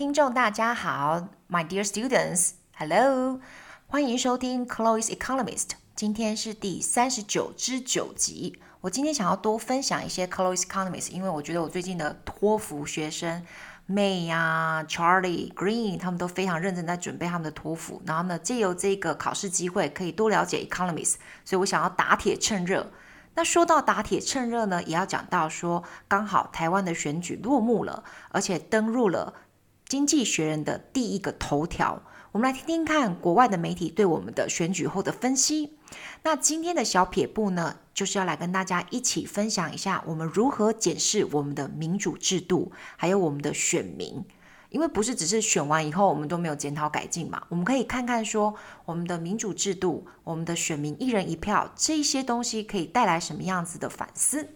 听众，大家好，My dear students，Hello，欢迎收听 Chloe's Economist。今天是第三十九之九集。我今天想要多分享一些 Chloe's Economist，因为我觉得我最近的托福学生 May 呀、Charlie、Green 他们都非常认真在准备他们的托福，然后呢，借由这个考试机会，可以多了解 Economist，所以我想要打铁趁热。那说到打铁趁热呢，也要讲到说，刚好台湾的选举落幕了，而且登入了《经济学人》的第一个头条。我们来听听看国外的媒体对我们的选举后的分析。那今天的小撇步呢，就是要来跟大家一起分享一下，我们如何检视我们的民主制度，还有我们的选民。因为不是只是选完以后我们都没有检讨改进嘛，我们可以看看说我们的民主制度、我们的选民一人一票这些东西可以带来什么样子的反思。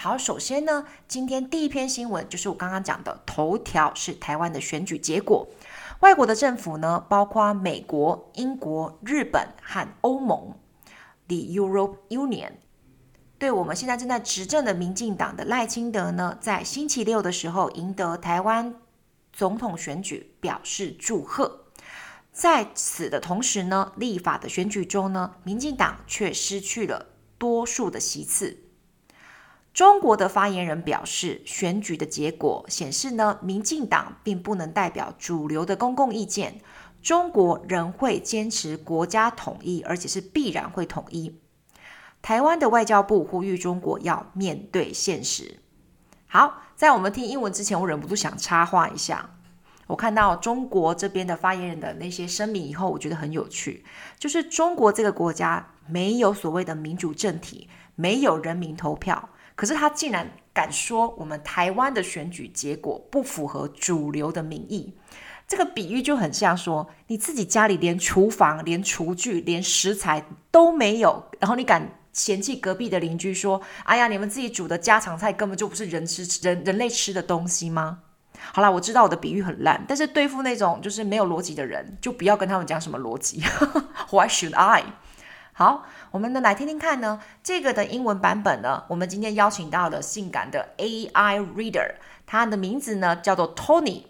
好，首先呢，今天第一篇新闻就是我刚刚讲的头条是台湾的选举结果。外国的政府呢，包括美国、英国、日本和欧盟，The Europe Union，对我们现在正在执政的民进党的赖清德呢，在星期六的时候赢得台湾。总统选举表示祝贺，在此的同时呢，立法的选举中呢，民进党却失去了多数的席次。中国的发言人表示，选举的结果显示呢，民进党并不能代表主流的公共意见，中国仍会坚持国家统一，而且是必然会统一。台湾的外交部呼吁中国要面对现实。好，在我们听英文之前，我忍不住想插话一下。我看到中国这边的发言人的那些声明以后，我觉得很有趣。就是中国这个国家没有所谓的民主政体，没有人民投票，可是他竟然敢说我们台湾的选举结果不符合主流的民意。这个比喻就很像说，你自己家里连厨房、连厨具、连食材都没有，然后你敢嫌弃隔壁的邻居说：“哎呀，你们自己煮的家常菜根本就不是人吃人人类吃的东西吗？”好啦，我知道我的比喻很烂，但是对付那种就是没有逻辑的人，就不要跟他们讲什么逻辑。Why should I？好，我们呢来听听看呢，这个的英文版本呢，我们今天邀请到了性感的 AI Reader，他的名字呢叫做 Tony。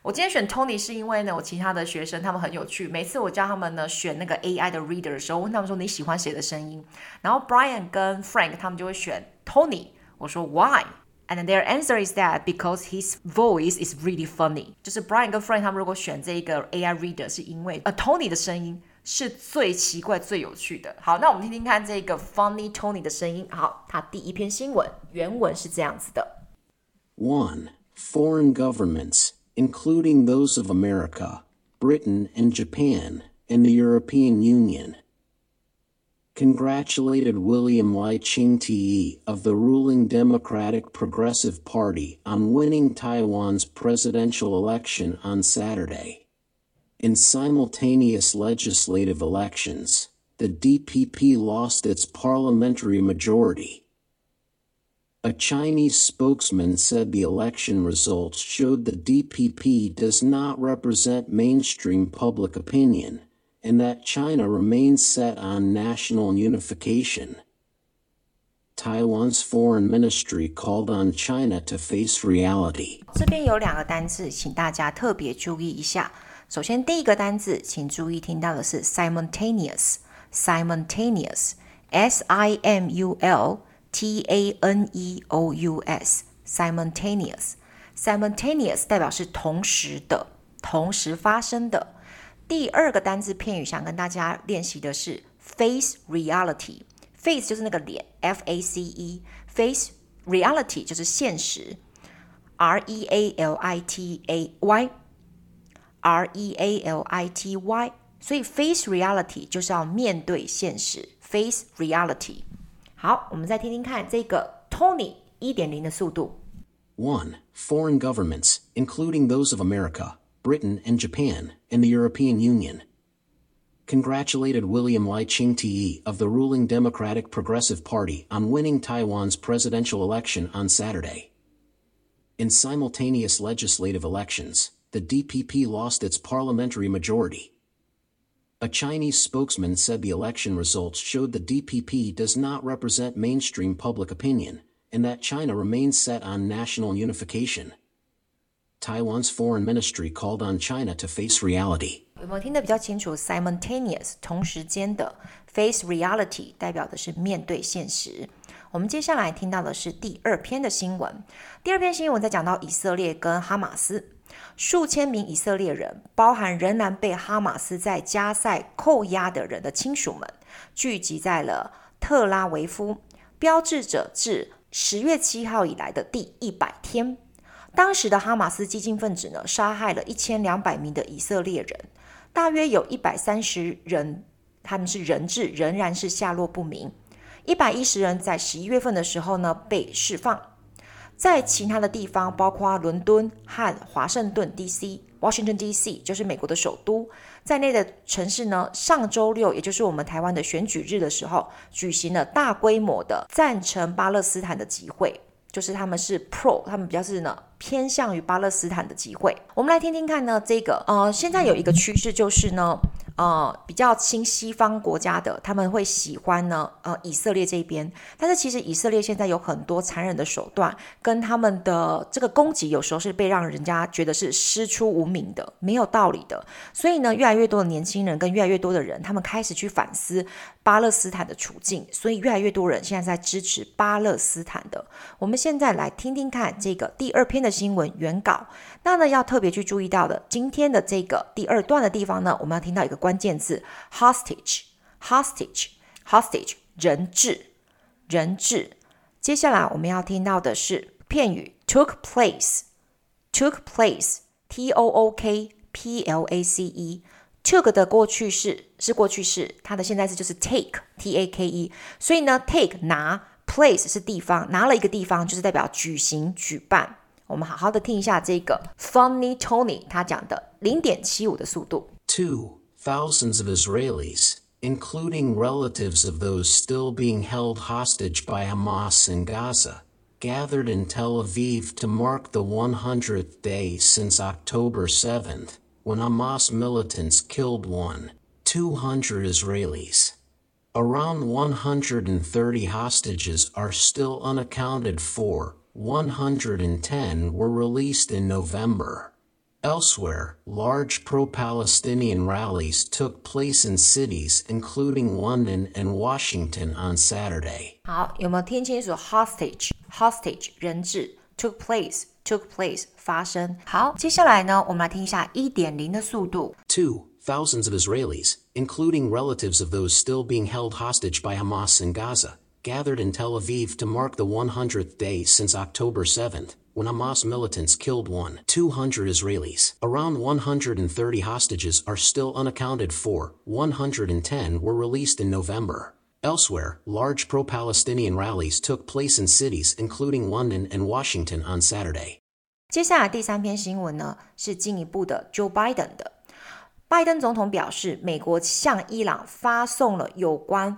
我今天选 Tony 是因为呢，我其他的学生他们很有趣。每次我教他们呢选那个 AI 的 Reader 的时候，问他们说，你喜欢谁的声音？然后 Brian 跟 Frank 他们就会选 Tony。我说 Why？And their answer is that because his voice is really funny。就是 Brian 跟 Frank 他们如果选这个 AI Reader 是因为呃 Tony 的声音是最奇怪、最有趣的。好，那我们听听看这个 Funny Tony 的声音。好，他第一篇新闻原文是这样子的：One foreign governments。including those of America, Britain, and Japan, and the European Union, congratulated William Lai Ching-te of the ruling Democratic Progressive Party on winning Taiwan's presidential election on Saturday. In simultaneous legislative elections, the DPP lost its parliamentary majority. A Chinese spokesman said the election results showed the DPP does not represent mainstream public opinion, and that China remains set on national unification. Taiwan's foreign ministry called on China to face reality. 这边有两个单字，请大家特别注意一下。 首先，第一个单字，请注意听到的是 simultaneous，simultaneous，S-I-M-U-L。T A N E O U S，simultaneous，simultaneous 代表是同时的、同时发生的。第二个单字片语想跟大家练习的是 face reality，face 就是那个脸，F A C E，face reality 就是现实，R E A L I T A Y，R E A L I T Y，所以 face reality 就是要面对现实，face reality。好，我们再听听看这个 Tony 一点零的速度。One, foreign governments, including those of America, Britain, and Japan, and the European Union, congratulated William Lai Ching-te of the ruling Democratic Progressive Party on winning Taiwan's presidential election on Saturday. In simultaneous legislative elections, the DPP lost its parliamentary majority. A Chinese spokesman said the election results showed the DPP does not represent mainstream public opinion, and that China remains set on national unification. Taiwan's foreign ministry called on China to face reality. 有没有听得比较清楚？Simultaneous 同时间的 face reality 代表的是面对现实。我们接下来听到的是第二篇的新闻。第二篇新闻在讲到以色列跟哈马斯， 数千名以色列人，包含仍然被哈马斯在加塞扣押的人的亲属们，聚集在了特拉维夫，标志着自十月七号以来的第一百天。当时的哈马斯激进分子呢，杀害了一千两百名的以色列人，大约有一百三十人，他们是人质，仍然是下落不明。一百一十人在十一月份的时候呢，被释放。在其他的地方，包括伦敦和华盛顿 D.C.（Washington D.C.） 就是美国的首都在内的城市呢，上周六，也就是我们台湾的选举日的时候，举行了大规模的赞成巴勒斯坦的集会。就是他们是 pro，他们比较是呢偏向于巴勒斯坦的集会。我们来听听看呢，这个呃，现在有一个趋势就是呢。呃，比较亲西方国家的，他们会喜欢呢，呃，以色列这边。但是其实以色列现在有很多残忍的手段，跟他们的这个攻击，有时候是被让人家觉得是师出无名的，没有道理的。所以呢，越来越多的年轻人跟越来越多的人，他们开始去反思巴勒斯坦的处境。所以越来越多人现在在支持巴勒斯坦的。我们现在来听听看这个第二篇的新闻原稿。那呢，要特别去注意到的，今天的这个第二段的地方呢，我们要听到一个。关键字 hostage，hostage，hostage，人质，人质。接下来我们要听到的是片语 took place，took place，t o o k p l a c e，took 的过去式是过去式，它的现在式就是 take，t a k e。所以呢，take 拿，place 是地方，拿了一个地方就是代表举行、举办。我们好好的听一下这个 Funny Tony 他讲的零点七五的速度。Two Thousands of Israelis, including relatives of those still being held hostage by Hamas in Gaza, gathered in Tel Aviv to mark the 100th day since October 7th, when Hamas militants killed one, 200 Israelis. Around 130 hostages are still unaccounted for, 110 were released in November. Elsewhere, large pro-Palestinian rallies took place in cities including London and Washington on Saturday. 好，有没有听清楚？Hostage, hostage，人质，took place, took place，发生。好，接下来呢，我们来听一下一点零的速度。Two, thousands of Israelis, including relatives of those still being held hostage by Hamas in Gaza, gathered in Tel Aviv to mark the 100th day since October 7th when Hamas militants killed one, 200 Israelis. Around 130 hostages are still unaccounted for, 110 were released in November. Elsewhere, large pro-Palestinian rallies took place in cities including London and Washington on Saturday. 接下来第三篇新闻呢，是进一步的 Joe Biden 的。拜登总统表示，美国向伊朗发送了有关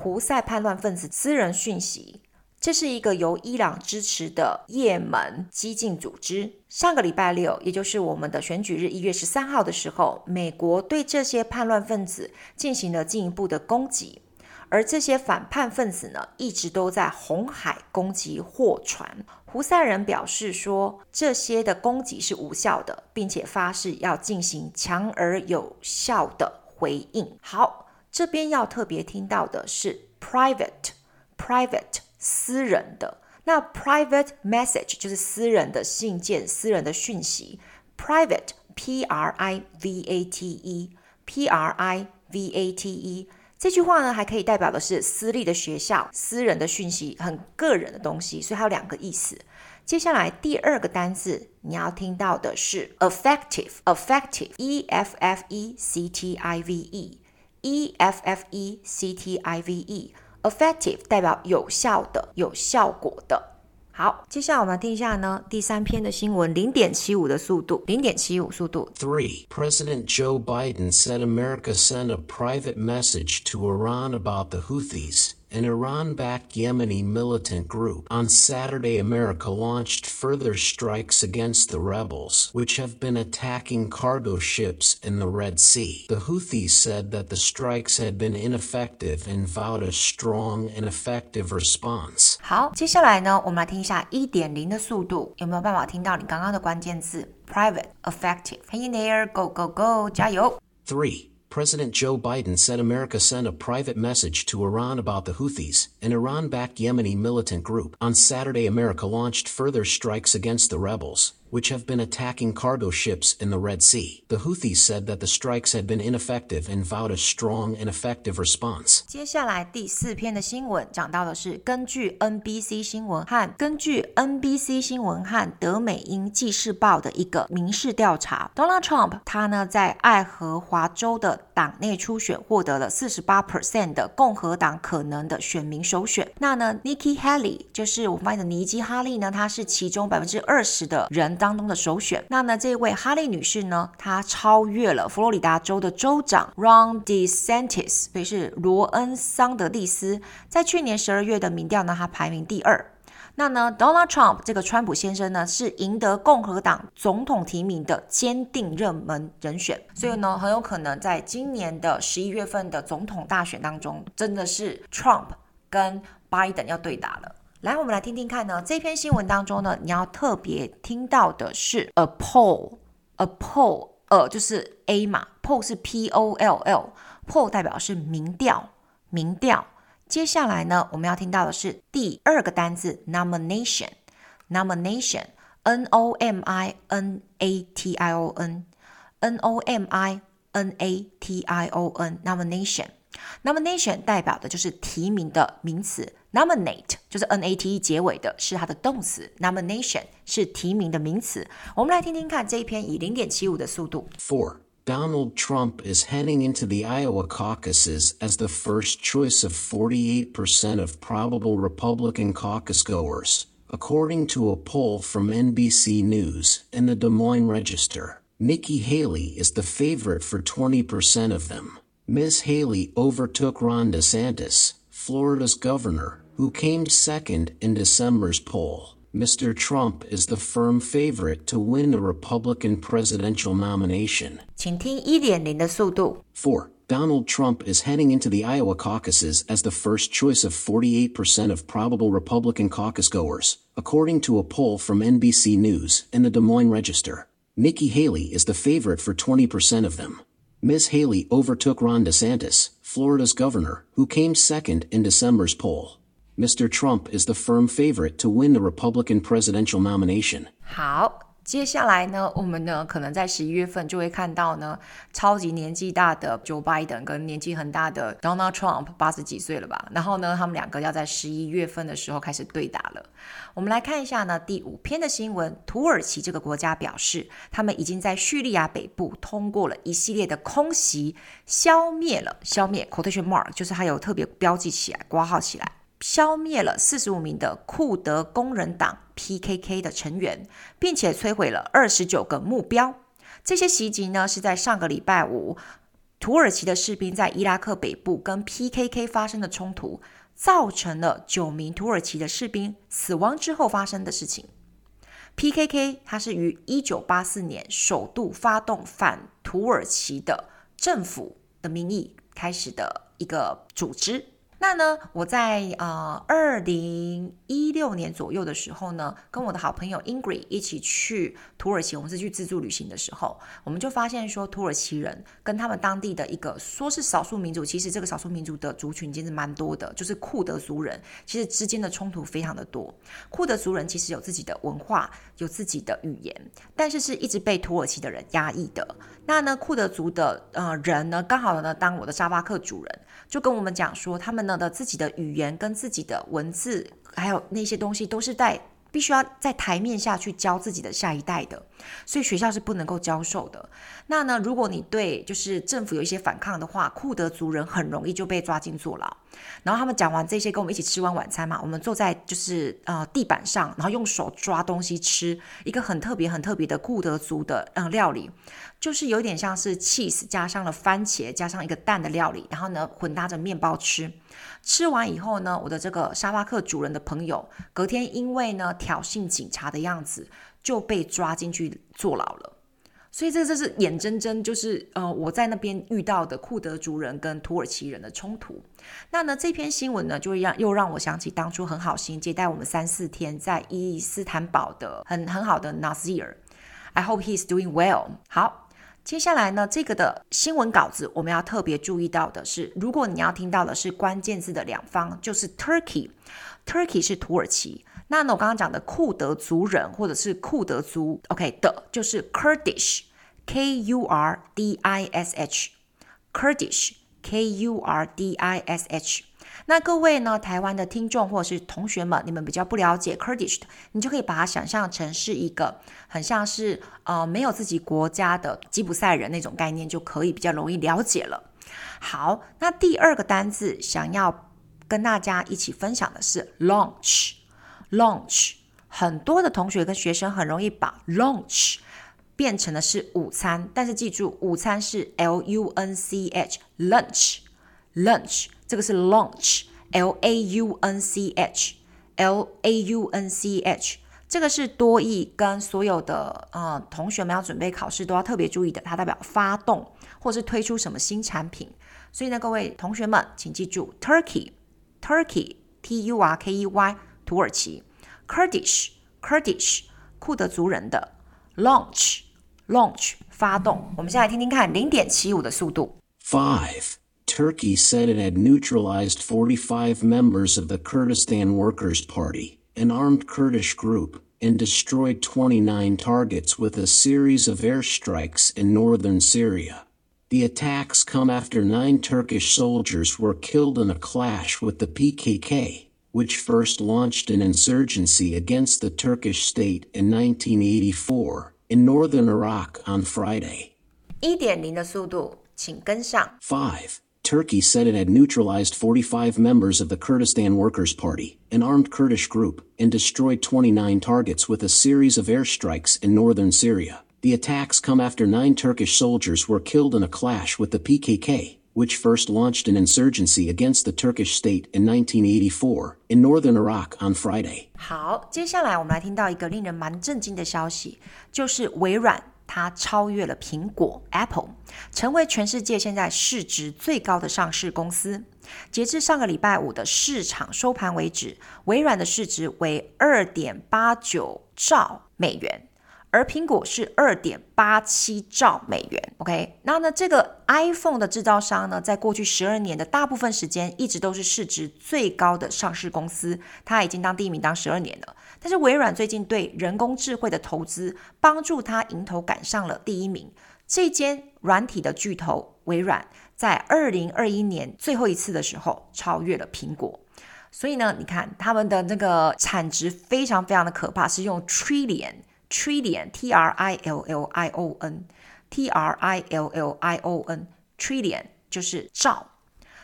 胡塞叛乱分子私人讯息。这是一个由伊朗支持的也门激进组织。上个礼拜六，也就是我们的选举日一月十三号的时候，美国对这些叛乱分子进行了进一步的攻击。而这些反叛分子呢，一直都在红海攻击货船。胡塞人表示说，这些的攻击是无效的，并且发誓要进行强而有效的回应。好，这边要特别听到的是 private，private。私人的，那 private message 就是私人的信件、私人的讯息。private p r i v a t e p r i v a t e 这句话呢，还可以代表的是私立的学校、私人的讯息、很个人的东西，所以它有两个意思。接下来第二个单字你要听到的是 effective，effective e f f e c t i v e e f f e c t i v e Effective 代表有效的、有效果的。好，接下来我们来听一下呢，第三篇的新闻，零点七五的速度，零点七五速度。Three, President Joe Biden said America sent a private message to Iran about the Houthis, an Iran backed Yemeni militant group. On Saturday, America launched further strikes against the rebels, which have been attacking cargo ships in the Red Sea. The Houthis said that the strikes had been ineffective and vowed a strong and effective response. 好，接下来呢，我们来听一下一点零的速度，有没有办法听到你刚刚的关键字？Private, effective. Hang in there, go, go, go，加油。Three. President Joe Biden said America sent a private message to Iran about the Houthis, an Iran backed Yemeni militant group. On Saturday, America launched further strikes against the rebels, which have been attacking cargo ships in the Red Sea. The Houthis said that the strikes had been ineffective and vowed a strong and effective response. 接下来第四篇的新闻讲到的是根据 NBC 新闻和根据 NBC 新闻和德美英纪事报的一个民事调查，Donald Trump 他呢在爱荷华州的党内初选获得了四十八 percent 的共和党可能的选民首选。那呢，Nikki Haley 就是我们发现的尼基哈利呢，他是其中百分之二十的人当中的首选。那呢，这位哈利女士呢，她超越了佛罗里达州的州长 Ron DeSantis，所以是罗恩桑德利斯。在去年十二月的民调呢，她排名第二。那呢，Donald Trump 这个川普先生呢，是赢得共和党总统提名的坚定热门人选，所以呢，很有可能在今年的十一月份的总统大选当中，真的是 Trump 跟 Biden 要对打了。来，我们来听听看呢，这篇新闻当中呢，你要特别听到的是 a poll，a poll，呃，就是 A 嘛，poll 是 P O L L，poll 代表是民调，民调。接下来呢，我们要听到的是第二个单字 nomination，nomination，n o m i n a t i o n，n o m i n a t i o n，nomination，nomination 代表的就是提名的名词 ，nominate 就是 n a t e 结尾的，是它的动词，nomination 是提名的名词。我们来听听看这一篇以零点七五的速度。Four. Donald Trump is heading into the Iowa caucuses as the first choice of 48% of probable Republican caucus goers, according to a poll from NBC News and the Des Moines Register. Nikki Haley is the favorite for 20% of them. Ms. Haley overtook Ron DeSantis, Florida's governor, who came second in December's poll. Mr. Trump is the firm favorite to win the Republican presidential nomination. 请听一点零的速度。 4. Donald Trump is heading into the Iowa caucuses as the first choice of 48% of probable Republican caucus goers, according to a poll from NBC News and the Des Moines Register. Nikki Haley is the favorite for 20% of them. Ms. Haley overtook Ron DeSantis, Florida's governor, who came second in December's poll. Mr. Trump is the firm favorite to win the Republican presidential nomination. 好，接下来呢，我们呢可能在十一月份就会看到呢，超级年纪大的 Joe Biden 跟年纪很大的 Donald Trump，八十几岁了吧？然后呢，他们两个要在十一月份的时候开始对打了。我们来看一下呢，第五篇的新闻，土耳其这个国家表示，他们已经在叙利亚北部通过了一系列的空袭，消灭了消灭 quotation mark，就是它有特别标记起来，括号起来。消灭了四十五名的库德工人党 （PKK） 的成员，并且摧毁了二十九个目标。这些袭击呢，是在上个礼拜五，土耳其的士兵在伊拉克北部跟 PKK 发生的冲突，造成了九名土耳其的士兵死亡之后发生的事情。PKK 它是于一九八四年首度发动反土耳其的政府的名义开始的一个组织。那呢，我在呃二零一六年左右的时候呢，跟我的好朋友 Ingrid 一起去土耳其，我们是去自助旅行的时候，我们就发现说，土耳其人跟他们当地的一个说是少数民族，其实这个少数民族的族群其实蛮多的，就是库德族人，其实之间的冲突非常的多。库德族人其实有自己的文化，有自己的语言，但是是一直被土耳其的人压抑的。那呢，库德族的呃人呢，刚好呢当我的沙巴克主人，就跟我们讲说，他们呢的自己的语言跟自己的文字，还有那些东西，都是在必须要在台面下去教自己的下一代的，所以学校是不能够教授的。那呢，如果你对就是政府有一些反抗的话，库德族人很容易就被抓进坐牢。然后他们讲完这些，跟我们一起吃完晚餐嘛，我们坐在就是呃地板上，然后用手抓东西吃，一个很特别很特别的库德族的嗯料理，就是有点像是 cheese 加上了番茄加上一个蛋的料理，然后呢混搭着面包吃。吃完以后呢，我的这个沙发客主人的朋友隔天因为呢挑衅警察的样子，就被抓进去坐牢了。所以这这是眼睁睁，就是呃我在那边遇到的库德族人跟土耳其人的冲突。那呢这篇新闻呢，就让又让我想起当初很好心接待我们三四天在伊斯坦堡的很很好的 Nazir。I hope he's doing well。好，接下来呢这个的新闻稿子我们要特别注意到的是，如果你要听到的是关键字的两方，就是 Turkey，Turkey 是土耳其。那呢，我刚刚讲的库德族人或者是库德族，OK 的，就是 Kurdish K U R D I S H，Kurdish，K U R D I S H。那各位呢，台湾的听众或者是同学们，你们比较不了解 Kurdish 的，你就可以把它想象成是一个很像是呃没有自己国家的吉普赛人那种概念，就可以比较容易了解了。好，那第二个单字想要跟大家一起分享的是 launch，launch 很多的同学跟学生很容易把 launch 变成的是午餐，但是记住，午餐是 L U N C H，lunch，lunch，这个是 launch，L A U N C H，L A U N C H，这个是多义跟所有的呃同学们要准备考试都要特别注意的，它代表发动或是推出什么新产品。所以呢，各位同学们请记住，Turkey，Turkey，T U R K E Y。土耳其，Kurdish，Kurdish，库德族人的 launch launch，launch 发动。我们先来听听看零点七五的速度。Five. Turkey said it had neutralized 45 members of the Kurdistan Workers' Party, an armed Kurdish group, and destroyed 29 targets with a series of airstrikes in northern Syria. The attacks come after nine Turkish soldiers were killed in a clash with the PKK which first launched an insurgency against the Turkish state in 1984 in northern Iraq on Friday. 1.0的速度，请跟上。5. Turkey said it had neutralized 45 members of the Kurdistan Workers' Party, an armed Kurdish group, and destroyed 29 targets with a series of airstrikes in northern Syria. The attacks come after nine Turkish soldiers were killed in a clash with the PKK, which first launched an insurgency against the Turkish state in 1984 in northern Iraq on Friday. 好，接下来我们来听到一个令人蛮震惊的消息，就是微软它超越了苹果 Apple，成为全世界现在市值最高的上市公司。截至上个礼拜五的市场收盘为止，微软的市值为二点八九兆美元。而苹果是二点八七兆美元，OK，那呢，这个 iPhone 的制造商呢，在过去十二年的大部分时间，一直都是市值最高的上市公司，它已经当第一名当十二年了。但是微软最近对人工智慧的投资，帮助它迎头赶上了第一名。这间软体的巨头微软，在二零二一年最后一次的时候，超越了苹果。所以呢，你看他们的那个产值非常非常的可怕，是用 trillion。Trillion, T R I L L I O N, T R I L L I O N, Trillion 就是兆。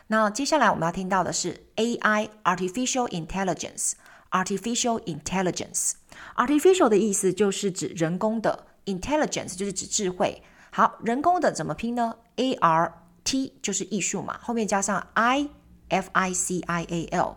那接下来我们要听到的是 AI, Artificial Intelligence, Artificial Intelligence, Artificial 的意思就是指人工的，Intelligence 就是指智慧。好，人工的怎么拼呢？A R T 就是艺术嘛，后面加上 I F I C I A L,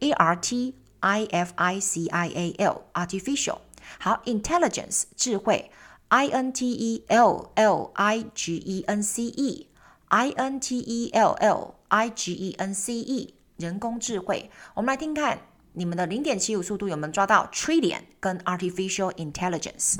A R T I F I C I A L, Artificial。好，intelligence 智慧，I N T E L L I G E N C E，I N T E L L I G E N C E，人工智慧。我们来听看你们的零点七五速度有没有抓到 trillion 跟 artificial intelligence。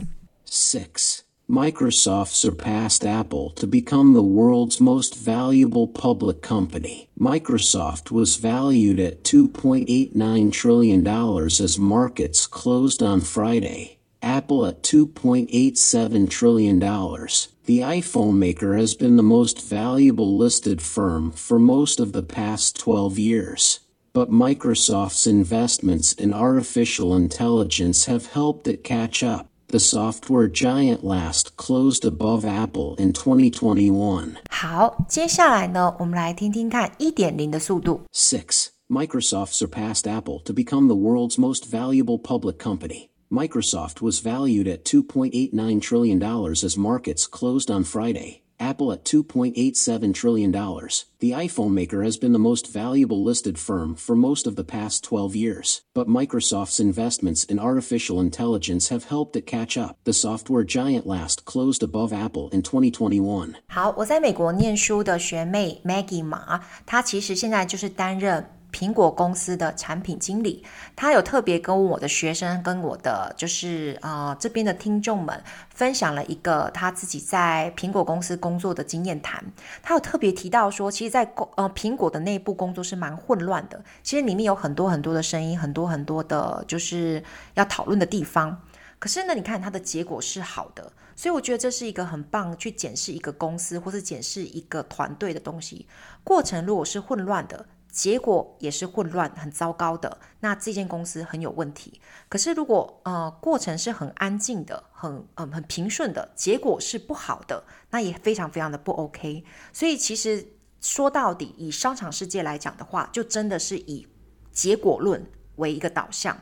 Six. Microsoft surpassed Apple to become the world's most valuable public company. Microsoft was valued at $2.89 trillion as markets closed on Friday. Apple at $2.87 trillion. The iPhone maker has been the most valuable listed firm for most of the past 12 years. But Microsoft's investments in artificial intelligence have helped it catch up The software giant last closed above Apple in 2021. 好，接下来呢，我们来听听看一点零的速度。 6. Microsoft surpassed Apple to become the world's most valuable public company. Microsoft was valued at $2.89 trillion as markets closed on Friday. Apple at $2.87 trillion. The iPhone maker has been the most valuable listed firm for most of the past 12 years. But Microsoft's investments in artificial intelligence have helped it catch up. The software giant last closed above Apple in 2021. 好，我在美国念书的学妹 Maggie 马，她其实现在就是担任 苹果公司的产品经理。他有特别跟我的学生、跟我的就是呃这边的听众们分享了一个他自己在苹果公司工作的经验谈。他有特别提到说，其实在公呃苹果的内部工作是蛮混乱的，其实里面有很多很多的声音，很多很多的就是要讨论的地方。可是呢，你看它的结果是好的，所以我觉得这是一个很棒去检视一个公司或是检视一个团队的东西。过程如果是混乱的，结果也是混乱、很糟糕的，那这间公司很有问题。可是如果呃过程是很安静的、很嗯、很平顺的，结果是不好的，那也非常非常的不 OK。所以其实说到底，以商场世界来讲的话，就真的是以结果论为一个导向。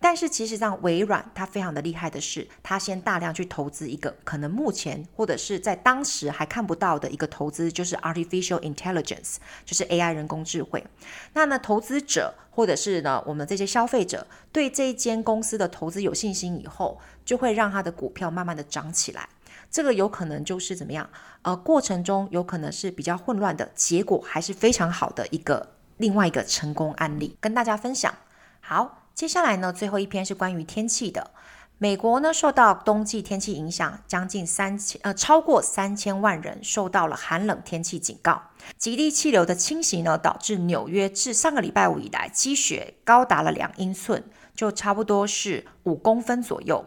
但是其实上，微软它非常的厉害的是，它先大量去投资一个可能目前或者是在当时还看不到的一个投资，就是 artificial intelligence，就是 AI 人工智慧。那呢，投资者或者是呢我们这些消费者对这一间公司的投资有信心以后，就会让它的股票慢慢的涨起来。这个有可能就是怎么样？呃，过程中有可能是比较混乱的，结果还是非常好的一个另外一个成功案例，跟大家分享。好。接下来呢，最后一篇是关于天气的。美国呢，受到冬季天气影响，将近三千呃超过三千万人受到了寒冷天气警告。极地气流的侵袭呢，导致纽约自上个礼拜五以来积雪高达了两英寸，就差不多是五公分左右。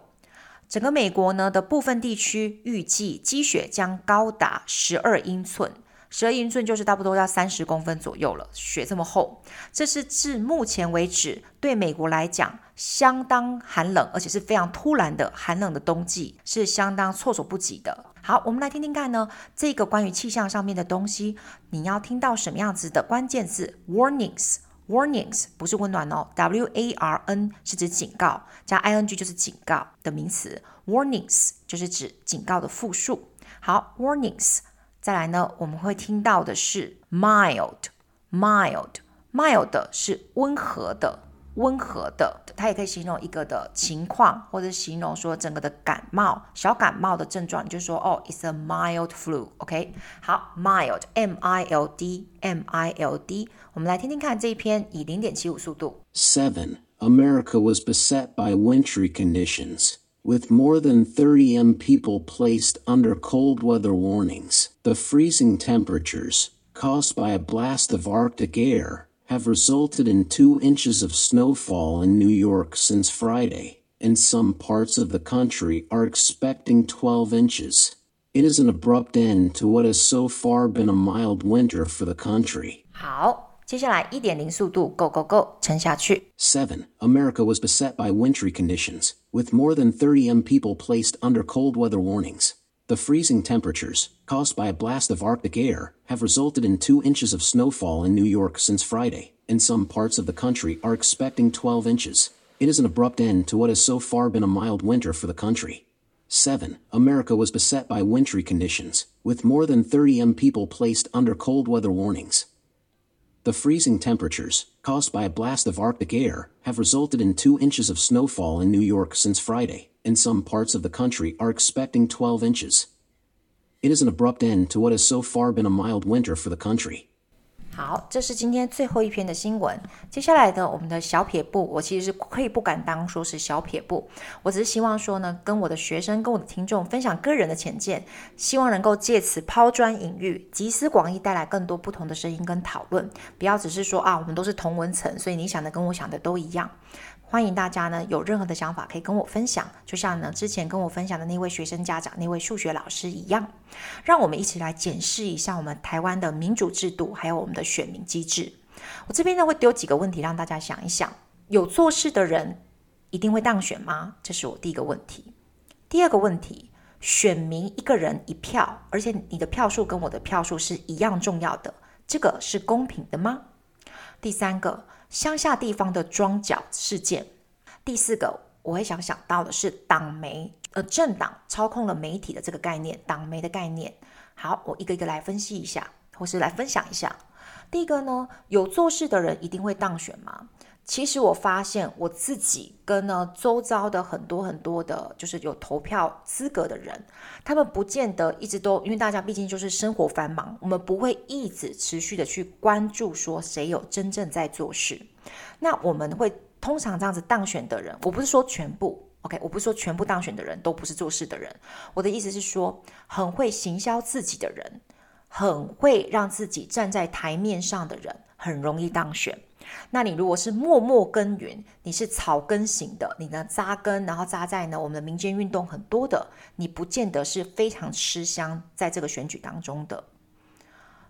整个美国呢的部分地区预计积雪将高达十二英寸。十二英寸就是差不多要三十公分左右了，雪这么厚，这是至目前为止对美国来讲相当寒冷，而且是非常突然的寒冷的冬季，是相当措手不及的。好，我们来听听看呢，这个关于气象上面的东西，你要听到什么样子的关键字？Warnings，warnings 不是温暖哦，W A R N 是指警告，加 I N G 就是警告的名词，Warnings 就是指警告的复数。好，Warnings。再来呢，我们会听到的是 mild，mild，mild 是温和的，温和的。它也可以形容一个的情况，或者形容说整个的感冒，小感冒的症状，你就说哦，it's a mild flu，OK？好，mild，M-I-L-D，M-I-L-D。我们来听听看这一篇，以零点七五速度。Seven. America was beset by wintry conditions. with more than 30 M people placed under cold weather warnings. The freezing temperatures, caused by a blast of Arctic air, have resulted in two inches of snowfall in New York since Friday, and some parts of the country are expecting 12 inches. It is an abrupt end to what has so far been a mild winter for the country. 好。接下来一点零速度，Go Go Go，沉下去。Seven. America was beset by wintry conditions, with more than 30 M people placed under cold weather warnings. The freezing temperatures, caused by a blast of Arctic air, have resulted in two inches of snowfall in New York since Friday, and some parts of the country are expecting 12 inches. It is an abrupt end to what has so far been a mild winter for the country. 7. America was beset by wintry conditions, with more than 30 M people placed under cold weather warnings. The freezing temperatures, caused by a blast of Arctic air, have resulted in two inches of snowfall in New York since Friday, and some parts of the country are expecting 12 inches. It is an abrupt end to what has so far been a mild winter for the country. 好，这是今天最后一篇的新闻。接下来的我们的小撇步，我其实是可以不敢当说是小撇步，我只是希望说呢，跟我的学生、跟我的听众分享个人的浅见，希望能够借此抛砖引玉，集思广益，带来更多不同的声音跟讨论。不要只是说啊，我们都是同文层，所以你想的跟我想的都一样。欢迎大家呢，有任何的想法可以跟我分享，就像呢之前跟我分享的那位学生家长、那位数学老师一样，让我们一起来检视一下我们台湾的民主制度，还有我们的选民机制。我这边呢会丢几个问题让大家想一想：有做事的人一定会当选吗？这是我第一个问题。第二个问题，选民一个人一票，而且你的票数跟我的票数是一样重要的，这个是公平的吗？第三个，乡下地方的庄脚事件。第四个，我会想想到的是党媒，呃，政党操控了媒体的这个概念，党媒的概念。好，我一个一个来分析一下，或是来分享一下。第一个呢，有做事的人一定会当选吗？其实我发现我自己跟呢周遭的很多很多的，就是有投票资格的人，他们不见得一直都，因为大家毕竟就是生活繁忙，我们不会一直持续的去关注说谁有真正在做事。那我们会通常这样子当选的人，我不是说全部，OK，我不是说全部当选的人都不是做事的人，我的意思是说，很会行销自己的人，很会让自己站在台面上的人，很容易当选。那你如果是默默耕耘，你是草根型的，你呢扎根，然后扎在呢我们的民间运动很多的，你不见得是非常吃香在这个选举当中的。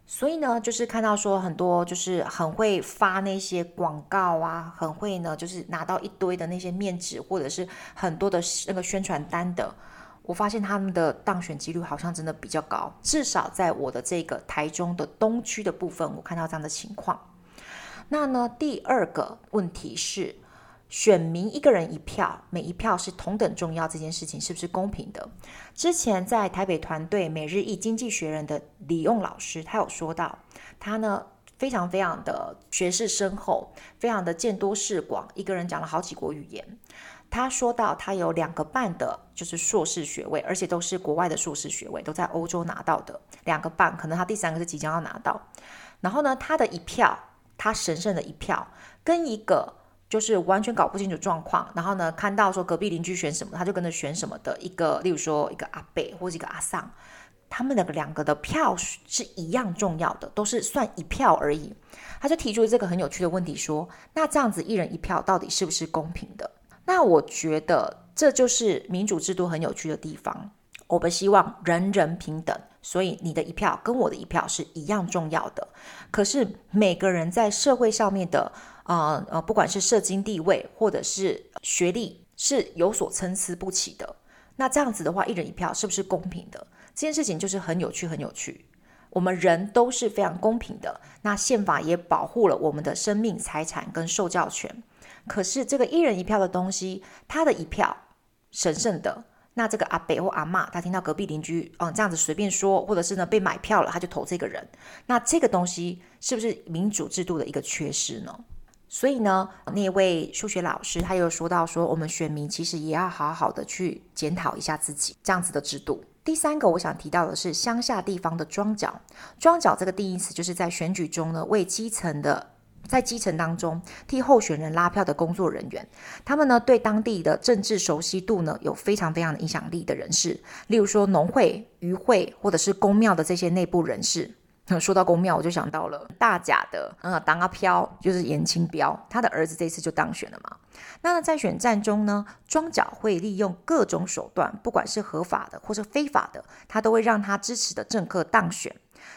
所以呢，就是看到说很多就是很会发那些广告啊，很会呢就是拿到一堆的那些面纸或者是很多的那个宣传单的，我发现他们的当选几率好像真的比较高，至少在我的这个台中的东区的部分，我看到这样的情况。那呢，第二个问题是，选民一个人一票，每一票是同等重要，这件事情是不是公平的？之前在台北团队每日一经济学人的李用老师，他有说到，他呢非常非常的学识深厚，非常的见多识广，一个人讲了好几国语言。他说到，他有两个半的，就是硕士学位，而且都是国外的硕士学位，都在欧洲拿到的两个半，可能他第三个是即将要拿到。然后呢，他的一票。他神圣的一票，跟一个就是完全搞不清楚状况，然后呢，看到说隔壁邻居选什么，他就跟着选什么的一个，例如说一个阿伯或者一个阿桑，他们两个两个的票是一样重要的，都是算一票而已。他就提出这个很有趣的问题，说：那这样子一人一票到底是不是公平的？那我觉得这就是民主制度很有趣的地方。我们希望人人平等。所以你的一票跟我的一票是一样重要的，可是每个人在社会上面的，呃呃，不管是社经地位或者是学历，是有所参差不齐的。那这样子的话，一人一票是不是公平的？这件事情就是很有趣，很有趣。我们人都是非常公平的，那宪法也保护了我们的生命、财产跟受教权。可是这个一人一票的东西，他的一票神圣的。那这个阿伯或阿妈，他听到隔壁邻居嗯这样子随便说，或者是呢被买票了，他就投这个人。那这个东西是不是民主制度的一个缺失呢？所以呢，那位数学老师他又说到说，我们选民其实也要好好的去检讨一下自己这样子的制度。第三个我想提到的是乡下地方的庄脚，庄脚这个定义词就是在选举中呢为基层的。在基层当中替候选人拉票的工作人员，他们呢对当地的政治熟悉度呢有非常非常的影响力的人士，例如说农会、渔会或者是公庙的这些内部人士。说到公庙，我就想到了大甲的呃当阿飘，就是颜清标，他的儿子这次就当选了嘛。那在选战中呢，庄脚会利用各种手段，不管是合法的或是非法的，他都会让他支持的政客当选。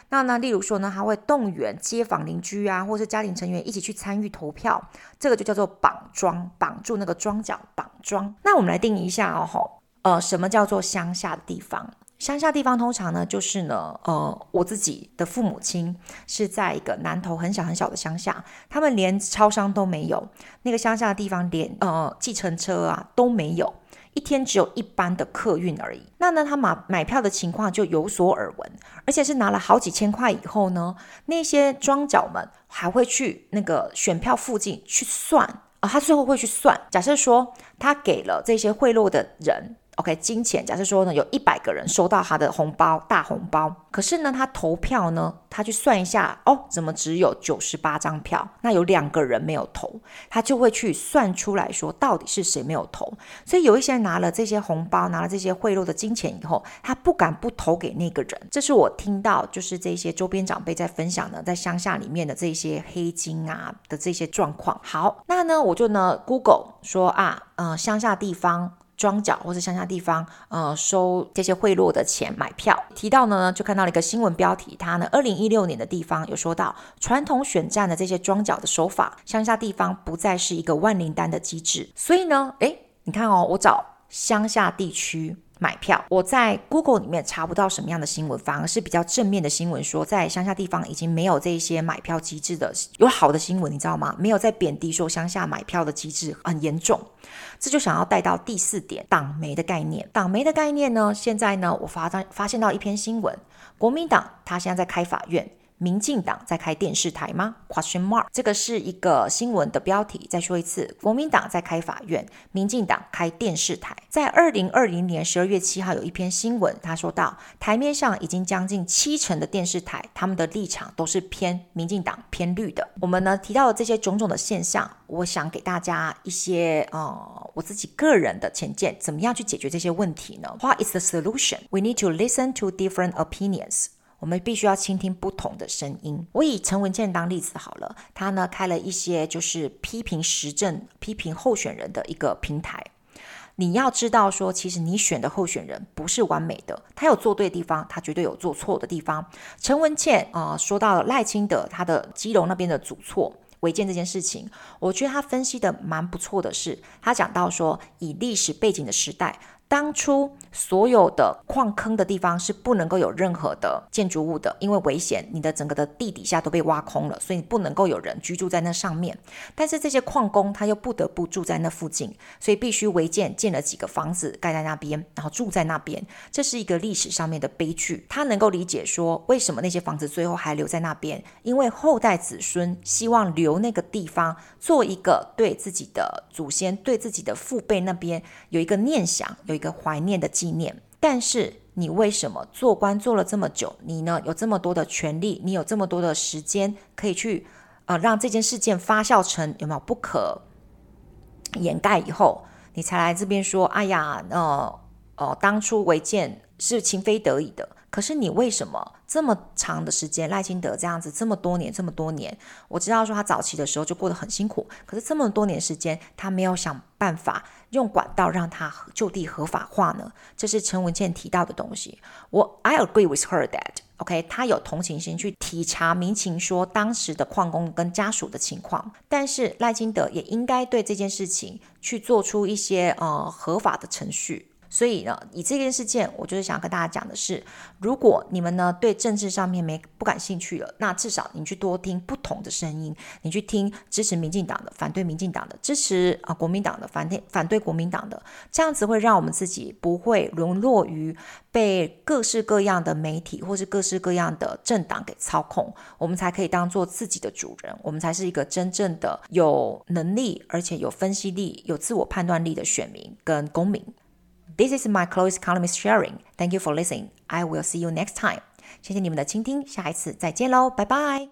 那呢，例如说呢，他会动员街坊邻居啊，或是家庭成员一起去参与投票，这个就叫做绑庄，绑住那个庄脚，绑庄。那我们来定义一下哦，吼，呃，什么叫做乡下的地方？乡下地方通常呢，就是呢，呃，我自己的父母亲是在一个南投很小很小的乡下，他们连超商都没有，那个乡下的地方连呃计程车啊都没有。一天只有一班的客运而已。那呢，他买买票的情况就有所耳闻，而且是拿了好几千块以后呢，那些庄脚们还会去那个选票附近去算啊，他最后会去算。假设说他给了这些贿赂的人。OK，金钱，假设说呢，有一百个人收到他的红包，大红包，可是呢，他投票呢，他去算一下，哦，怎么只有九十八张票？那有两个人没有投，他就会去算出来说，到底是谁没有投？所以有一些人拿了这些红包，拿了这些贿赂的金钱以后，他不敢不投给那个人。这是我听到，就是这些周边长辈在分享的，在乡下里面的这些黑金啊的这些状况。好，那呢，我就呢，Google 说啊，呃，乡下地方。庄脚或者乡下地方，呃，收这些贿赂的钱买票。提到呢，就看到了一个新闻标题，它呢，二零一六年的地方有说到，传统选战的这些庄脚的手法，乡下地方不再是一个万灵丹的机制。所以呢，诶，你看哦，我找乡下地区买票。我在 Google 里面查不到什么样的新闻，反而是比较正面的新闻，说在乡下地方已经没有这些买票机制的，有好的新闻，你知道吗？没有在贬低说乡下买票的机制很严重。这就想要带到第四点，党媒的概念。党媒的概念呢，现在呢，我发发发现到一篇新闻，国民党他现在在开法院。民进党在开电视台吗？Question mark，这个是一个新闻的标题。再说一次，国民党在开法院，民进党开电视台。在二零二零年十二月七号有一篇新闻，他说到台面上已经将近七成的电视台，他们的立场都是偏民进党偏绿的。我们呢提到了这些种种的现象，我想给大家一些呃我自己个人的浅见，怎么样去解决这些问题呢？What is the solution? We need to listen to different opinions. 我们必须要倾听不同的声音。我以陈文茜当例子好了，他呢开了一些就是批评时政、批评候选人的一个平台。你要知道说，其实你选的候选人不是完美的，他有做对的地方，他绝对有做错的地方。陈文茜啊、说到了赖清德他的基隆那边的主错违建这件事情，我觉得他分析的蛮不错的是，他讲到说，以历史背景的时代。当初所有的矿坑的地方是不能够有任何的建筑物的，因为危险，你的整个的地底下都被挖空了，所以你不能够有人居住在那上面。但是这些矿工他又不得不住在那附近，所以必须违建建了几个房子盖在那边，然后住在那边。这是一个历史上面的悲剧。他能够理解说，为什么那些房子最后还留在那边，因为后代子孙希望留那个地方做一个对自己的祖先、对自己的父辈那边有一个念想。有一个怀念的纪念，但是你为什么做官做了这么久，你呢有这么多的权利，你有这么多的时间可以去呃让这件事件发酵成有没有不可掩盖以后，你才来这边说，哎呀，呃呃，当初违建是情非得已的。可是你为什么这么长的时间，赖清德这样子这么多年这么多年，我知道说他早期的时候就过得很辛苦，可是这么多年时间，他没有想办法用管道让他就地合法化呢？这是陈文茜提到的东西。我 I agree with her that OK，他有同情心去体察民情，说当时的矿工跟家属的情况，但是赖清德也应该对这件事情去做出一些呃合法的程序。所以呢，以这件事件，我就是想跟大家讲的是，如果你们呢对政治上面没不感兴趣了，那至少你去多听不同的声音，你去听支持民进党的、反对民进党的、支持啊国民党的、反对反对国民党的，这样子会让我们自己不会沦落于被各式各样的媒体或是各式各样的政党给操控，我们才可以当做自己的主人，我们才是一个真正的有能力而且有分析力、有自我判断力的选民跟公民。This is my Chloe's Economics sharing. Thank you for listening. I will see you next time. 谢谢你们的倾听，下一次再见喽，拜拜。